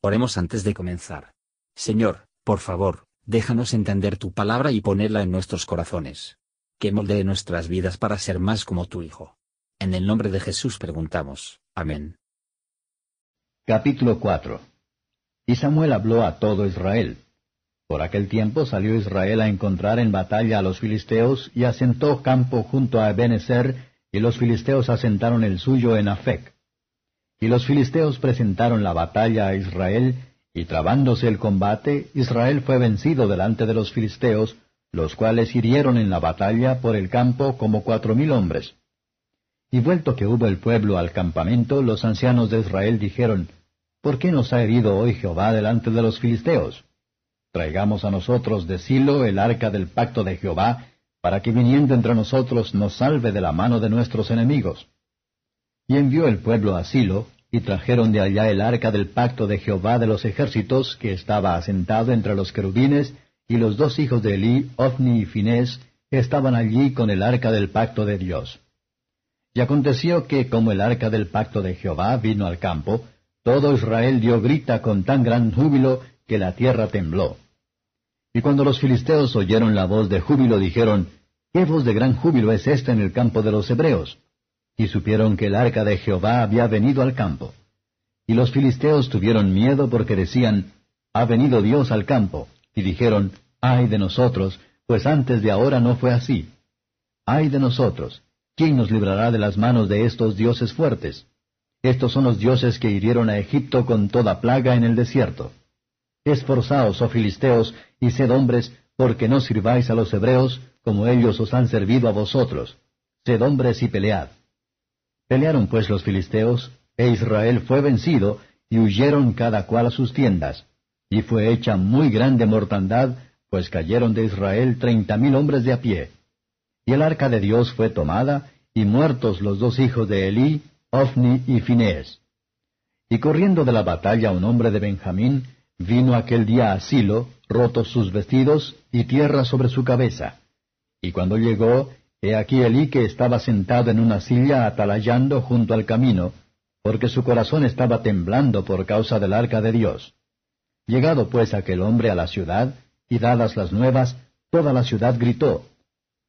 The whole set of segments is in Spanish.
Oremos antes de comenzar. Señor, por favor, déjanos entender tu palabra y ponerla en nuestros corazones. Que moldee nuestras vidas para ser más como tu Hijo. En el nombre de Jesús preguntamos. Amén. Capítulo 4 Y Samuel habló a todo Israel. Por aquel tiempo salió Israel a encontrar en batalla a los filisteos y asentó campo junto a Ebenezer, y los filisteos asentaron el suyo en Afec. Y los filisteos presentaron la batalla a Israel, y trabándose el combate, Israel fue vencido delante de los filisteos, los cuales hirieron en la batalla por el campo como cuatro mil hombres. Y vuelto que hubo el pueblo al campamento, los ancianos de Israel dijeron, ¿Por qué nos ha herido hoy Jehová delante de los filisteos? Traigamos a nosotros de Silo el arca del pacto de Jehová, para que viniendo entre nosotros nos salve de la mano de nuestros enemigos. Y envió el pueblo a Silo, y trajeron de allá el arca del pacto de Jehová de los ejércitos, que estaba asentado entre los querubines, y los dos hijos de Elí, Ofni y Finés, estaban allí con el arca del pacto de Dios. Y aconteció que, como el arca del pacto de Jehová vino al campo, todo Israel dio grita con tan gran júbilo que la tierra tembló. Y cuando los filisteos oyeron la voz de júbilo, dijeron, ¿Qué voz de gran júbilo es esta en el campo de los hebreos? Y supieron que el arca de Jehová había venido al campo. Y los filisteos tuvieron miedo porque decían, Ha venido Dios al campo, y dijeron, Ay de nosotros, pues antes de ahora no fue así. Ay de nosotros, ¿quién nos librará de las manos de estos dioses fuertes? Estos son los dioses que hirieron a Egipto con toda plaga en el desierto. Esforzaos, oh filisteos, y sed hombres, porque no sirváis a los hebreos, como ellos os han servido a vosotros. Sed hombres y pelead. Pelearon pues los filisteos, e Israel fue vencido, y huyeron cada cual a sus tiendas. Y fue hecha muy grande mortandad, pues cayeron de Israel treinta mil hombres de a pie. Y el arca de Dios fue tomada, y muertos los dos hijos de Elí, Ofni y Finés. Y corriendo de la batalla un hombre de Benjamín, vino aquel día a Silo, rotos sus vestidos, y tierra sobre su cabeza. Y cuando llegó, He aquí Elí que estaba sentado en una silla atalayando junto al camino, porque su corazón estaba temblando por causa del arca de Dios. Llegado pues aquel hombre a la ciudad, y dadas las nuevas, toda la ciudad gritó.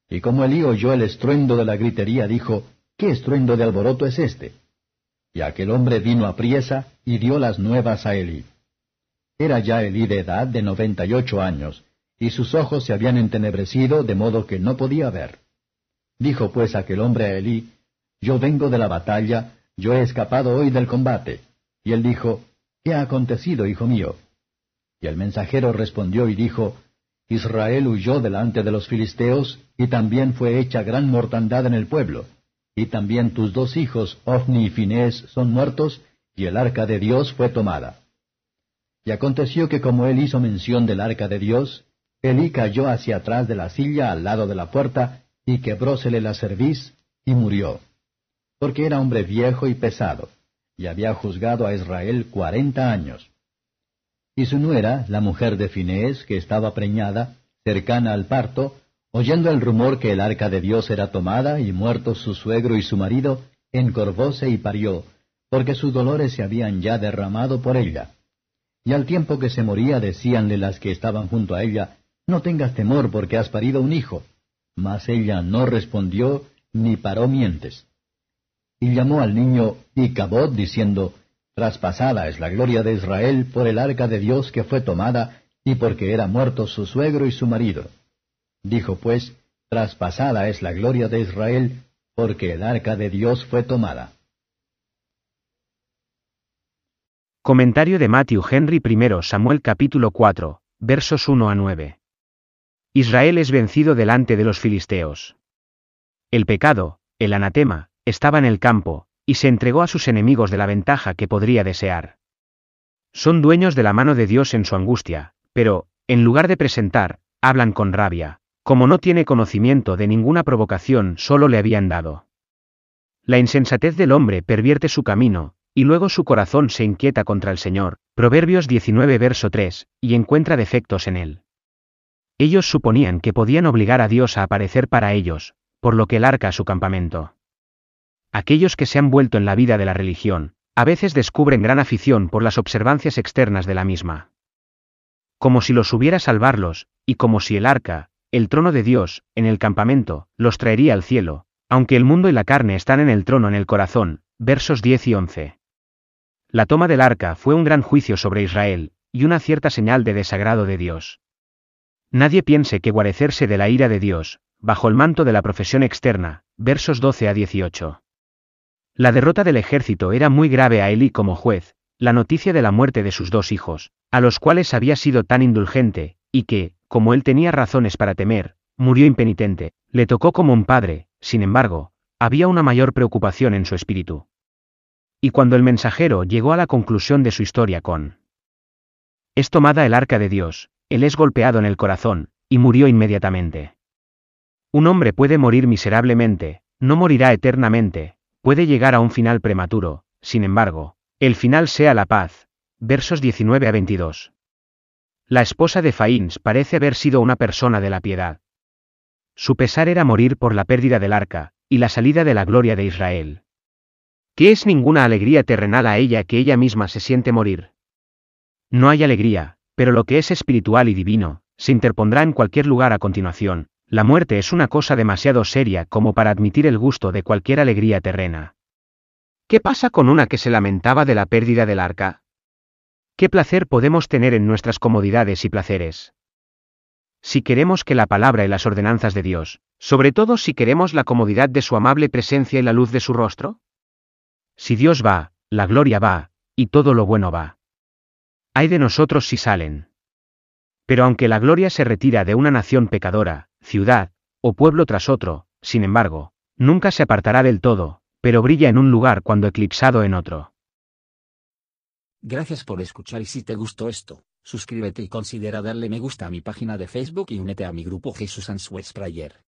Y como Elí oyó el estruendo de la gritería, dijo, ¿Qué estruendo de alboroto es este? Y aquel hombre vino a priesa y dio las nuevas a Elí. Era ya Elí de edad de noventa y ocho años, y sus ojos se habían entenebrecido de modo que no podía ver. Dijo pues aquel hombre a Elí, Yo vengo de la batalla, yo he escapado hoy del combate. Y él dijo, ¿Qué ha acontecido, hijo mío? Y el mensajero respondió y dijo, Israel huyó delante de los filisteos, y también fue hecha gran mortandad en el pueblo. Y también tus dos hijos, Ofni y Finés, son muertos, y el arca de Dios fue tomada. Y aconteció que como él hizo mención del arca de Dios, Elí cayó hacia atrás de la silla al lado de la puerta, y quebrósele la cerviz, y murió. Porque era hombre viejo y pesado, y había juzgado a Israel cuarenta años. Y su nuera, la mujer de Finés, que estaba preñada, cercana al parto, oyendo el rumor que el arca de Dios era tomada y muertos su suegro y su marido, encorvóse y parió, porque sus dolores se habían ya derramado por ella. Y al tiempo que se moría decíanle las que estaban junto a ella, No tengas temor porque has parido un hijo. Mas ella no respondió ni paró mientes. Y llamó al niño Icabod diciendo, Traspasada es la gloria de Israel por el arca de Dios que fue tomada, y porque era muerto su suegro y su marido. Dijo pues, Traspasada es la gloria de Israel, porque el arca de Dios fue tomada. Comentario de Matthew Henry I Samuel capítulo 4, versos 1 a 9. Israel es vencido delante de los filisteos. El pecado, el anatema, estaba en el campo, y se entregó a sus enemigos de la ventaja que podría desear. Son dueños de la mano de Dios en su angustia, pero, en lugar de presentar, hablan con rabia, como no tiene conocimiento de ninguna provocación solo le habían dado. La insensatez del hombre pervierte su camino, y luego su corazón se inquieta contra el Señor, Proverbios 19 verso 3, y encuentra defectos en él. Ellos suponían que podían obligar a Dios a aparecer para ellos, por lo que el arca su campamento. Aquellos que se han vuelto en la vida de la religión, a veces descubren gran afición por las observancias externas de la misma. Como si los hubiera salvarlos, y como si el arca, el trono de Dios, en el campamento, los traería al cielo, aunque el mundo y la carne están en el trono en el corazón, versos 10 y 11. La toma del arca fue un gran juicio sobre Israel, y una cierta señal de desagrado de Dios. Nadie piense que guarecerse de la ira de Dios, bajo el manto de la profesión externa, versos 12 a 18. La derrota del ejército era muy grave a Eli como juez, la noticia de la muerte de sus dos hijos, a los cuales había sido tan indulgente, y que, como él tenía razones para temer, murió impenitente, le tocó como un padre, sin embargo, había una mayor preocupación en su espíritu. Y cuando el mensajero llegó a la conclusión de su historia con es tomada el arca de Dios, él es golpeado en el corazón, y murió inmediatamente. Un hombre puede morir miserablemente, no morirá eternamente, puede llegar a un final prematuro, sin embargo, el final sea la paz. Versos 19 a 22. La esposa de Faíns parece haber sido una persona de la piedad. Su pesar era morir por la pérdida del arca, y la salida de la gloria de Israel. ¿Qué es ninguna alegría terrenal a ella que ella misma se siente morir? No hay alegría, pero lo que es espiritual y divino, se interpondrá en cualquier lugar a continuación, la muerte es una cosa demasiado seria como para admitir el gusto de cualquier alegría terrena. ¿Qué pasa con una que se lamentaba de la pérdida del arca? ¿Qué placer podemos tener en nuestras comodidades y placeres? Si queremos que la palabra y las ordenanzas de Dios, sobre todo si queremos la comodidad de su amable presencia y la luz de su rostro? Si Dios va, la gloria va, y todo lo bueno va. Hay de nosotros si salen. Pero aunque la gloria se retira de una nación pecadora, ciudad, o pueblo tras otro, sin embargo, nunca se apartará del todo, pero brilla en un lugar cuando eclipsado en otro. Gracias por escuchar y si te gustó esto, suscríbete y considera darle me gusta a mi página de Facebook y únete a mi grupo Jesús Answers Prayer.